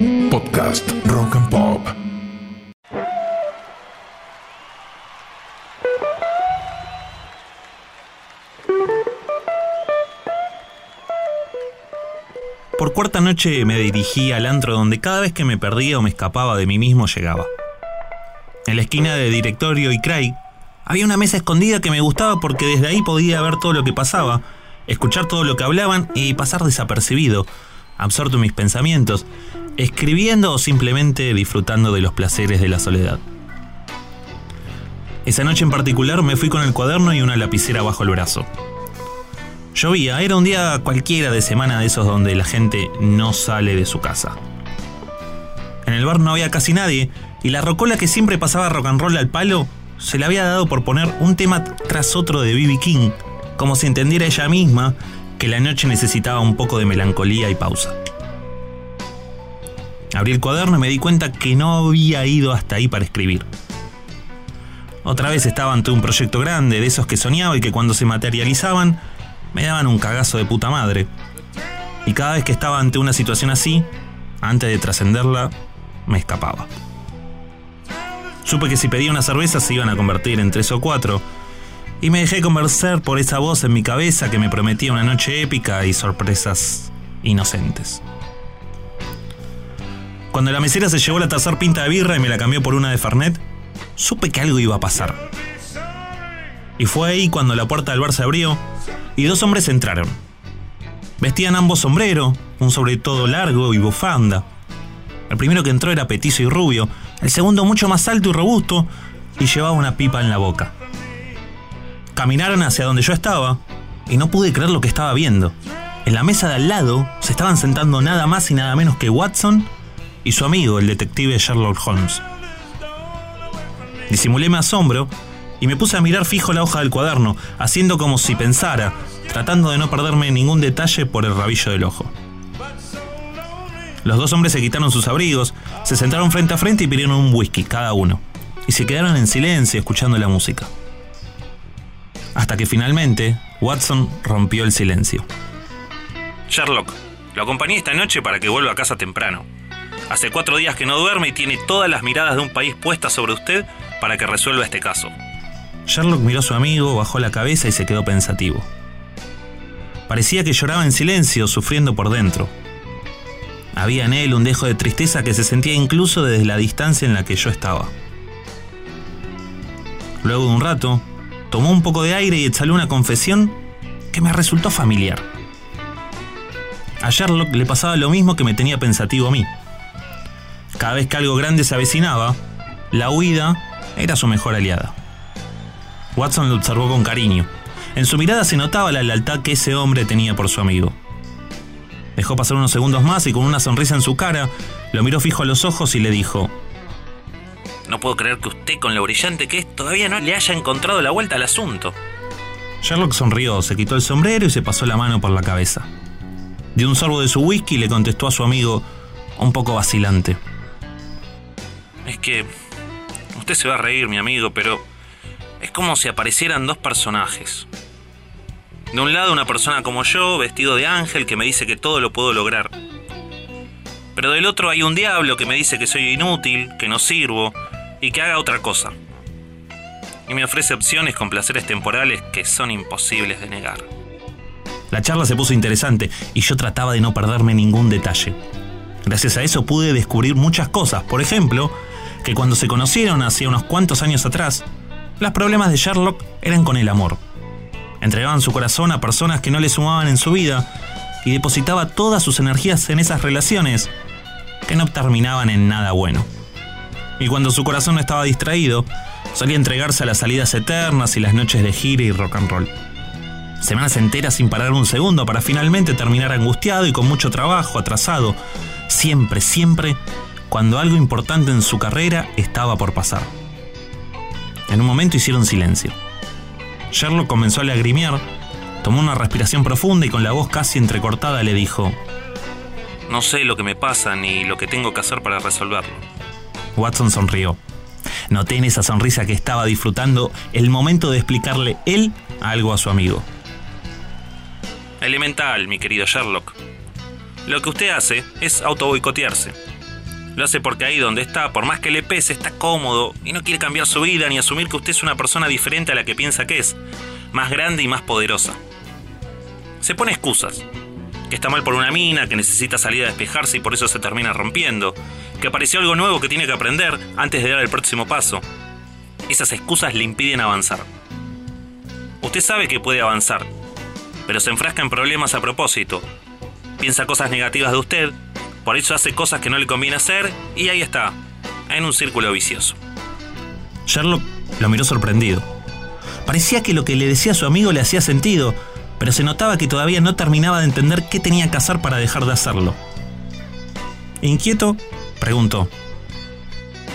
Podcast Rock and Pop. Por cuarta noche me dirigí al antro donde cada vez que me perdía o me escapaba de mí mismo llegaba. En la esquina de Directorio y Craig había una mesa escondida que me gustaba porque desde ahí podía ver todo lo que pasaba, escuchar todo lo que hablaban y pasar desapercibido, absorto en mis pensamientos, escribiendo o simplemente disfrutando de los placeres de la soledad. Esa noche en particular me fui con el cuaderno y una lapicera bajo el brazo. Llovía, era un día cualquiera de semana de esos donde la gente no sale de su casa. En el bar no había casi nadie y la rocola que siempre pasaba rock and roll al palo se le había dado por poner un tema tras otro de B.B. King, como si entendiera ella misma que la noche necesitaba un poco de melancolía y pausa. Abrí el cuaderno y me di cuenta que no había ido hasta ahí para escribir. Otra vez estaba ante un proyecto grande, de esos que soñaba y que cuando se materializaban me daban un cagazo de puta madre. Y cada vez que estaba ante una situación así, antes de trascenderla, me escapaba. Supe que si pedía una cerveza se iban a convertir en tres o cuatro, y me dejé convencer por esa voz en mi cabeza que me prometía una noche épica y sorpresas inocentes. Cuando la mesera se llevó la tercera pinta de birra y me la cambió por una de Fernet, supe que algo iba a pasar. Y fue ahí cuando la puerta del bar se abrió y dos hombres entraron. Vestían ambos sombrero, un sobre todo largo y bufanda. El primero que entró era petizo y rubio, el segundo mucho más alto y robusto y llevaba una pipa en la boca. Caminaron hacia donde yo estaba y no pude creer lo que estaba viendo. En la mesa de al lado se estaban sentando nada más y nada menos que Watson y su amigo, el detective Sherlock Holmes. Disimulé mi asombro y me puse a mirar fijo la hoja del cuaderno, haciendo como si pensara, tratando de no perderme ningún detalle por el rabillo del ojo. Los dos hombres se quitaron sus abrigos, se sentaron frente a frente y pidieron un whisky cada uno, y se quedaron en silencio escuchando la música. Hasta que finalmente Watson rompió el silencio. Sherlock, lo acompañé esta noche para que vuelva a casa temprano. Hace cuatro días que no duerme y tiene todas las miradas de un país puestas sobre usted para que resuelva este caso. Sherlock miró a su amigo, bajó la cabeza y se quedó pensativo. Parecía que lloraba en silencio, sufriendo por dentro. Había en él un dejo de tristeza que se sentía incluso desde la distancia en la que yo estaba. Luego de un rato, tomó un poco de aire y exhaló una confesión que me resultó familiar. A Sherlock le pasaba lo mismo que me tenía pensativo a mí. Cada vez que algo grande se avecinaba, la huida era su mejor aliada. Watson lo observó con cariño. En su mirada se notaba la lealtad que ese hombre tenía por su amigo. Dejó pasar unos segundos más y con una sonrisa en su cara, lo miró fijo a los ojos y le dijo, No puedo creer que usted, con lo brillante que es, todavía no le haya encontrado la vuelta al asunto. Sherlock sonrió, se quitó el sombrero y se pasó la mano por la cabeza. Dio un sorbo de su whisky y le contestó a su amigo, un poco vacilante. Que... Usted se va a reír, mi amigo, pero es como si aparecieran dos personajes. De un lado una persona como yo, vestido de ángel, que me dice que todo lo puedo lograr. Pero del otro hay un diablo que me dice que soy inútil, que no sirvo y que haga otra cosa. Y me ofrece opciones con placeres temporales que son imposibles de negar. La charla se puso interesante y yo trataba de no perderme ningún detalle. Gracias a eso pude descubrir muchas cosas. Por ejemplo, que cuando se conocieron hace unos cuantos años atrás, los problemas de Sherlock eran con el amor. Entregaban su corazón a personas que no le sumaban en su vida y depositaba todas sus energías en esas relaciones que no terminaban en nada bueno. Y cuando su corazón no estaba distraído, solía entregarse a las salidas eternas y las noches de gira y rock and roll. Semanas enteras sin parar un segundo para finalmente terminar angustiado y con mucho trabajo, atrasado, siempre, siempre, cuando algo importante en su carrera estaba por pasar. En un momento hicieron silencio. Sherlock comenzó a lagrimear, tomó una respiración profunda y con la voz casi entrecortada le dijo, No sé lo que me pasa ni lo que tengo que hacer para resolverlo. Watson sonrió. Noté en esa sonrisa que estaba disfrutando el momento de explicarle él algo a su amigo. Elemental, mi querido Sherlock. Lo que usted hace es auto boicotearse. Lo hace porque ahí donde está, por más que le pese, está cómodo y no quiere cambiar su vida ni asumir que usted es una persona diferente a la que piensa que es, más grande y más poderosa. Se pone excusas. Que está mal por una mina, que necesita salir a despejarse y por eso se termina rompiendo. Que apareció algo nuevo que tiene que aprender antes de dar el próximo paso. Esas excusas le impiden avanzar. Usted sabe que puede avanzar, pero se enfrasca en problemas a propósito. Piensa cosas negativas de usted, por eso hace cosas que no le conviene hacer y ahí está, en un círculo vicioso. Sherlock lo miró sorprendido. Parecía que lo que le decía a su amigo le hacía sentido, pero se notaba que todavía no terminaba de entender qué tenía que hacer para dejar de hacerlo. Inquieto, preguntó.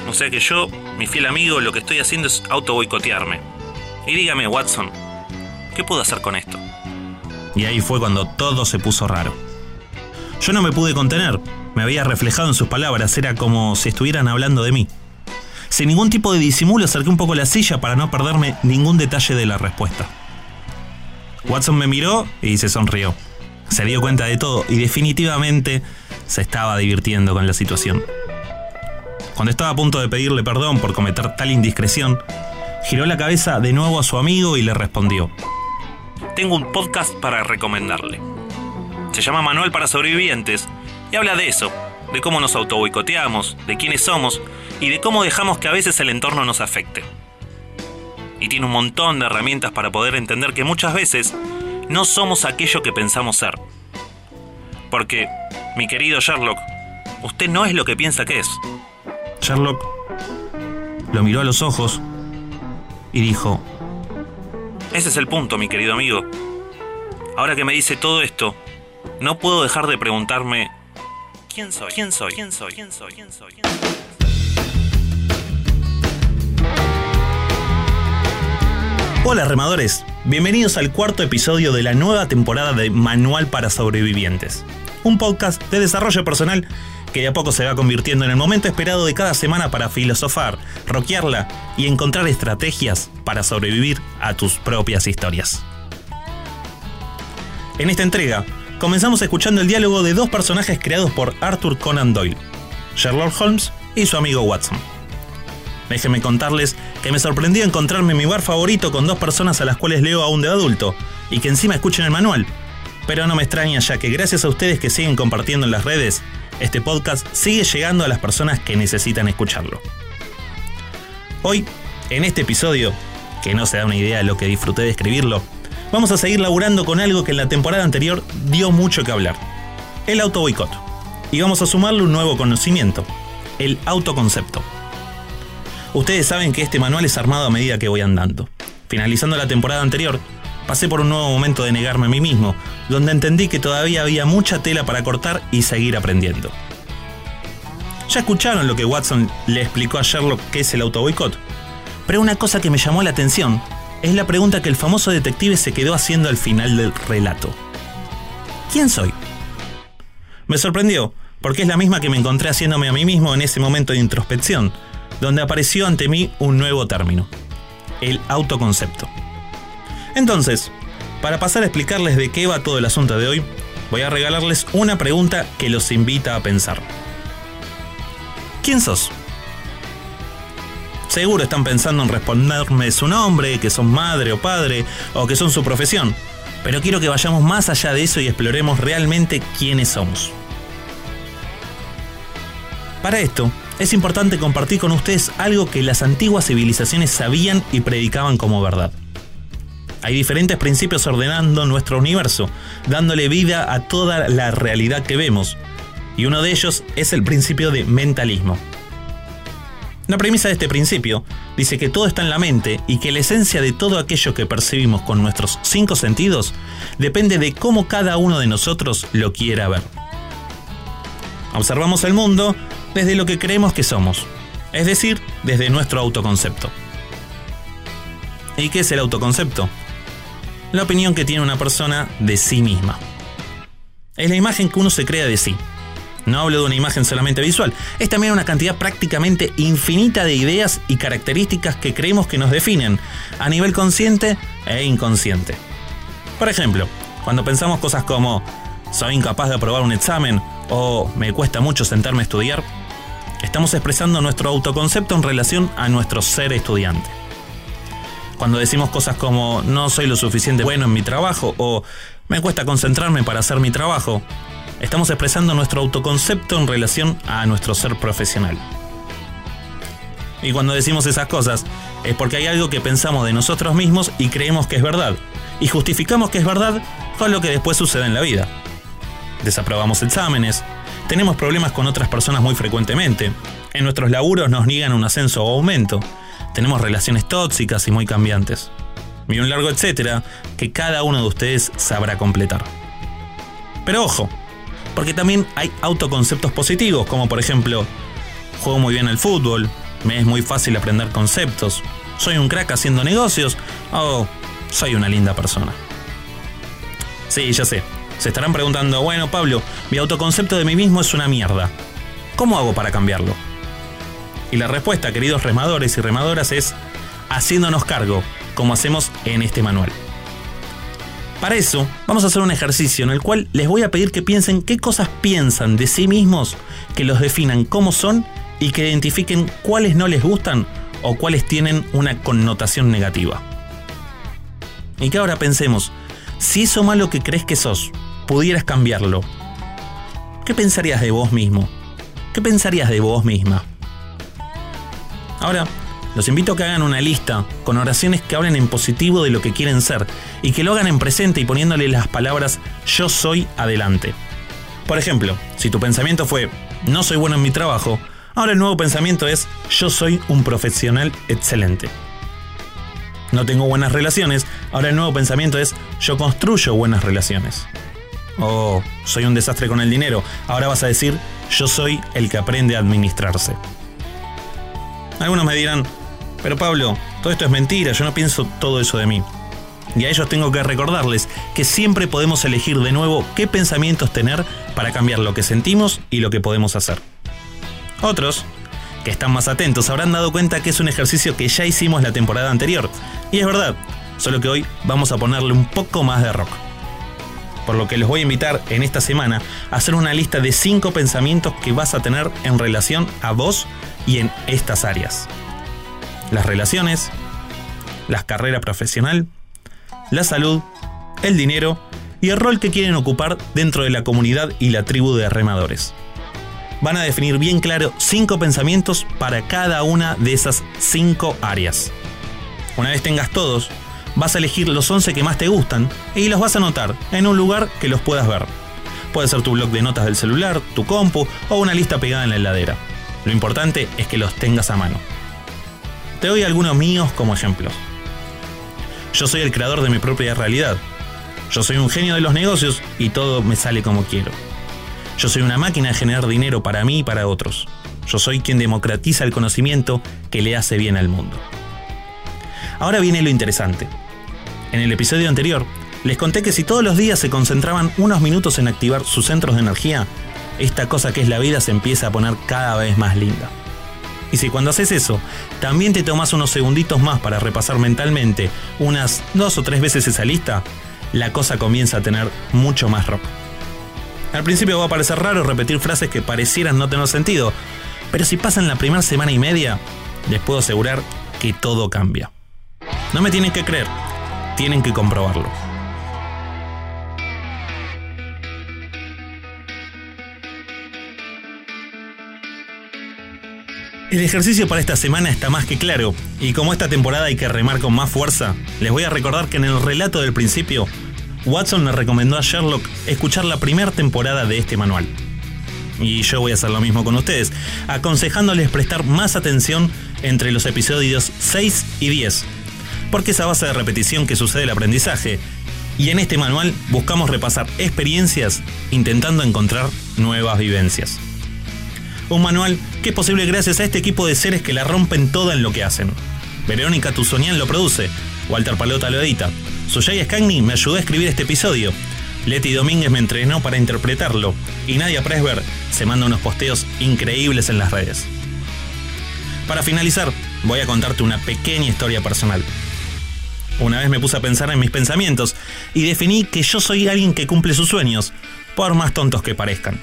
No sé que yo, mi fiel amigo, lo que estoy haciendo es auto boicotearme. Y dígame, Watson, ¿qué puedo hacer con esto? Y ahí fue cuando todo se puso raro. Yo no me pude contener, me había reflejado en sus palabras, era como si estuvieran hablando de mí. Sin ningún tipo de disimulo acerqué un poco la silla para no perderme ningún detalle de la respuesta. Watson me miró y se sonrió. Se dio cuenta de todo y definitivamente se estaba divirtiendo con la situación. Cuando estaba a punto de pedirle perdón por cometer tal indiscreción, giró la cabeza de nuevo a su amigo y le respondió. Tengo un podcast para recomendarle. Se llama Manual para Sobrevivientes y habla de eso, de cómo nos autoboicoteamos, de quiénes somos y de cómo dejamos que a veces el entorno nos afecte y tiene un montón de herramientas para poder entender que muchas veces no somos aquello que pensamos ser. Porque, mi querido Sherlock, usted no es lo que piensa que es. Sherlock lo miró a los ojos y dijo, ese es el punto, mi querido amigo. Ahora que me dice todo esto, no puedo dejar de preguntarme, ¿quién soy? ¿Quién soy? ¿Quién soy? ¿Quién soy? ¿Quién soy? Hola remadores, bienvenidos al cuarto episodio de la nueva temporada de Manual para Sobrevivientes, un podcast de desarrollo personal que de a poco se va convirtiendo en el momento esperado de cada semana para filosofar, roquearla y encontrar estrategias para sobrevivir a tus propias historias. En esta entrega, comenzamos escuchando el diálogo de dos personajes creados por Arthur Conan Doyle, Sherlock Holmes y su amigo Watson. Déjenme contarles que me sorprendió encontrarme en mi bar favorito con dos personas a las cuales leo aún de adulto, y que encima escuchen el manual. Pero no me extraña ya que gracias a ustedes que siguen compartiendo en las redes, este podcast sigue llegando a las personas que necesitan escucharlo. Hoy, en este episodio, que no se da una idea de lo que disfruté de escribirlo, vamos a seguir laburando con algo que en la temporada anterior dio mucho que hablar, el auto boicot. Y vamos a sumarle un nuevo conocimiento, el autoconcepto. Ustedes saben que este manual es armado a medida que voy andando. Finalizando la temporada anterior, pasé por un nuevo momento de negarme a mí mismo, donde entendí que todavía había mucha tela para cortar y seguir aprendiendo. Ya escucharon lo que Watson le explicó a Sherlock que es el autoboicot, pero una cosa que me llamó la atención es la pregunta que el famoso detective se quedó haciendo al final del relato. ¿Quién soy? Me sorprendió, porque es la misma que me encontré haciéndome a mí mismo en ese momento de introspección, donde apareció ante mí un nuevo término, el autoconcepto. Entonces, para pasar a explicarles de qué va todo el asunto de hoy, voy a regalarles una pregunta que los invita a pensar. ¿Quién sos? Seguro están pensando en responderme su nombre, que son madre o padre, o que son su profesión, pero quiero que vayamos más allá de eso y exploremos realmente quiénes somos. Para esto, es importante compartir con ustedes algo que las antiguas civilizaciones sabían y predicaban como verdad. Hay diferentes principios ordenando nuestro universo, dándole vida a toda la realidad que vemos, y uno de ellos es el principio de mentalismo. La premisa de este principio dice que todo está en la mente y que la esencia de todo aquello que percibimos con nuestros cinco sentidos depende de cómo cada uno de nosotros lo quiera ver. Observamos el mundo desde lo que creemos que somos, es decir, desde nuestro autoconcepto. ¿Y qué es el autoconcepto? La opinión que tiene una persona de sí misma. Es la imagen que uno se crea de sí. No hablo de una imagen solamente visual, es también una cantidad prácticamente infinita de ideas y características que creemos que nos definen, a nivel consciente e inconsciente. Por ejemplo, cuando pensamos cosas como soy incapaz de aprobar un examen o me cuesta mucho sentarme a estudiar, estamos expresando nuestro autoconcepto en relación a nuestro ser estudiante. Cuando decimos cosas como no soy lo suficiente bueno en mi trabajo o me cuesta concentrarme para hacer mi trabajo, estamos expresando nuestro autoconcepto en relación a nuestro ser profesional. Y cuando decimos esas cosas es porque hay algo que pensamos de nosotros mismos y creemos que es verdad. Y justificamos que es verdad con lo que después sucede en la vida. Desaprobamos exámenes, tenemos problemas con otras personas muy frecuentemente, en nuestros laburos nos niegan un ascenso o aumento, tenemos relaciones tóxicas y muy cambiantes. Y un largo etcétera que cada uno de ustedes sabrá completar. Pero ojo, porque también hay autoconceptos positivos, como por ejemplo, juego muy bien al fútbol, me es muy fácil aprender conceptos, soy un crack haciendo negocios o soy una linda persona. Sí, ya sé, se estarán preguntando, bueno Pablo, mi autoconcepto de mí mismo es una mierda. ¿Cómo hago para cambiarlo? Y la respuesta, queridos remadores y remadoras, es haciéndonos cargo, como hacemos en este manual. Para eso, vamos a hacer un ejercicio en el cual les voy a pedir que piensen qué cosas piensan de sí mismos que los definan como son y que identifiquen cuáles no les gustan o cuáles tienen una connotación negativa. Y que ahora pensemos, si eso malo que crees que sos, pudieras cambiarlo, ¿qué pensarías de vos mismo? ¿Qué pensarías de vos misma? Ahora, los invito a que hagan una lista con oraciones que hablen en positivo de lo que quieren ser y que lo hagan en presente y poniéndole las palabras yo soy adelante. Por ejemplo, si tu pensamiento fue no soy bueno en mi trabajo, ahora el nuevo pensamiento es yo soy un profesional excelente. No tengo buenas relaciones, ahora el nuevo pensamiento es yo construyo buenas relaciones. O soy un desastre con el dinero, ahora vas a decir yo soy el que aprende a administrarse. Algunos me dirán, pero Pablo, todo esto es mentira, yo no pienso todo eso de mí. Y a ellos tengo que recordarles que siempre podemos elegir de nuevo qué pensamientos tener para cambiar lo que sentimos y lo que podemos hacer. Otros, que están más atentos, habrán dado cuenta que es un ejercicio que ya hicimos la temporada anterior. Y es verdad, solo que hoy vamos a ponerle un poco más de rock. Por lo que les voy a invitar en esta semana a hacer una lista de 5 pensamientos que vas a tener en relación a vos y en estas áreas. Las relaciones, la carrera profesional, la salud, el dinero y el rol que quieren ocupar dentro de la comunidad y la tribu de remadores. Van a definir bien claro cinco pensamientos para cada una de esas cinco áreas. Una vez tengas todos, vas a elegir los 11 que más te gustan y los vas a anotar en un lugar que los puedas ver. Puede ser tu blog de notas del celular, tu compu o una lista pegada en la heladera. Lo importante es que los tengas a mano. Te doy algunos míos como ejemplos. Yo soy el creador de mi propia realidad. Yo soy un genio de los negocios y todo me sale como quiero. Yo soy una máquina de generar dinero para mí y para otros. Yo soy quien democratiza el conocimiento que le hace bien al mundo. Ahora viene lo interesante. En el episodio anterior, les conté que si todos los días se concentraban unos minutos en activar sus centros de energía, esta cosa que es la vida se empieza a poner cada vez más linda. Y si cuando haces eso, también te tomas unos segunditos más para repasar mentalmente unas dos o tres veces esa lista, la cosa comienza a tener mucho más rock. Al principio va a parecer raro repetir frases que parecieran no tener sentido, pero si pasan la primera semana y media, les puedo asegurar que todo cambia. No me tienen que creer, tienen que comprobarlo. El ejercicio para esta semana está más que claro, y como esta temporada hay que remar con más fuerza, les voy a recordar que en el relato del principio, Watson le recomendó a Sherlock escuchar la primera temporada de este manual. Y yo voy a hacer lo mismo con ustedes, aconsejándoles prestar más atención entre los episodios 6 y 10, porque es a base de repetición que sucede el aprendizaje, y en este manual buscamos repasar experiencias intentando encontrar nuevas vivencias. Un manual que es posible gracias a este equipo de seres que la rompen toda en lo que hacen. Verónica Tuzonian lo produce, Walter Palota lo edita, Suyay Scagni me ayudó a escribir este episodio, Leti Domínguez me entrenó para interpretarlo y Nadia Presberg se manda unos posteos increíbles en las redes. Para finalizar, voy a contarte una pequeña historia personal. Una vez me puse a pensar en mis pensamientos y definí que yo soy alguien que cumple sus sueños, por más tontos que parezcan.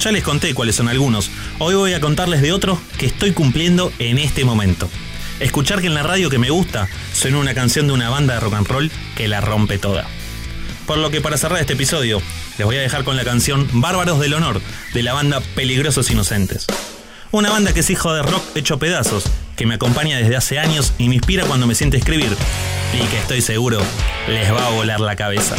Ya les conté cuáles son algunos. Hoy voy a contarles de otros que estoy cumpliendo en este momento. Escuchar que en la radio que me gusta suena una canción de una banda de rock and roll que la rompe toda. Por lo que para cerrar este episodio, les voy a dejar con la canción Bárbaros del Honor de la banda Peligrosos Inocentes. Una banda que es hijo de rock hecho pedazos, que me acompaña desde hace años y me inspira cuando me siente escribir, y que estoy seguro les va a volar la cabeza.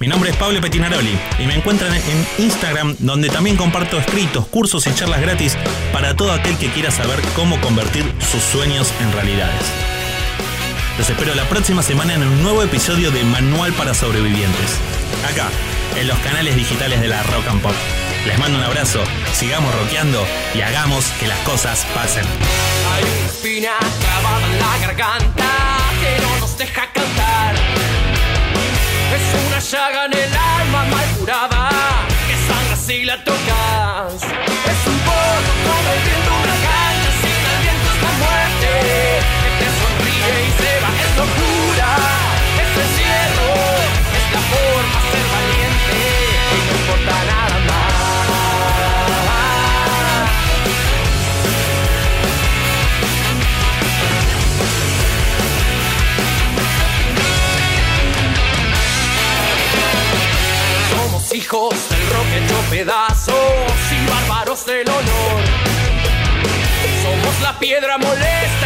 Mi nombre es Pablo Petinaroli y me encuentran en Instagram donde también comparto escritos, cursos y charlas gratis para todo aquel que quiera saber cómo convertir sus sueños en realidades. Los espero la próxima semana en un nuevo episodio de Manual para Sobrevivientes. Acá, en los canales digitales de la Rock and Pop. Les mando un abrazo, sigamos rockeando y hagamos que las cosas pasen. Hay una espina clavada en la garganta que no nos deja cantar. Es una llaga en el alma mal curada que sangra si la tocas. Es un poco el viento de una cancha sin aliento es la muerte. Que te sonríe y se va, es locura. Piedra molesta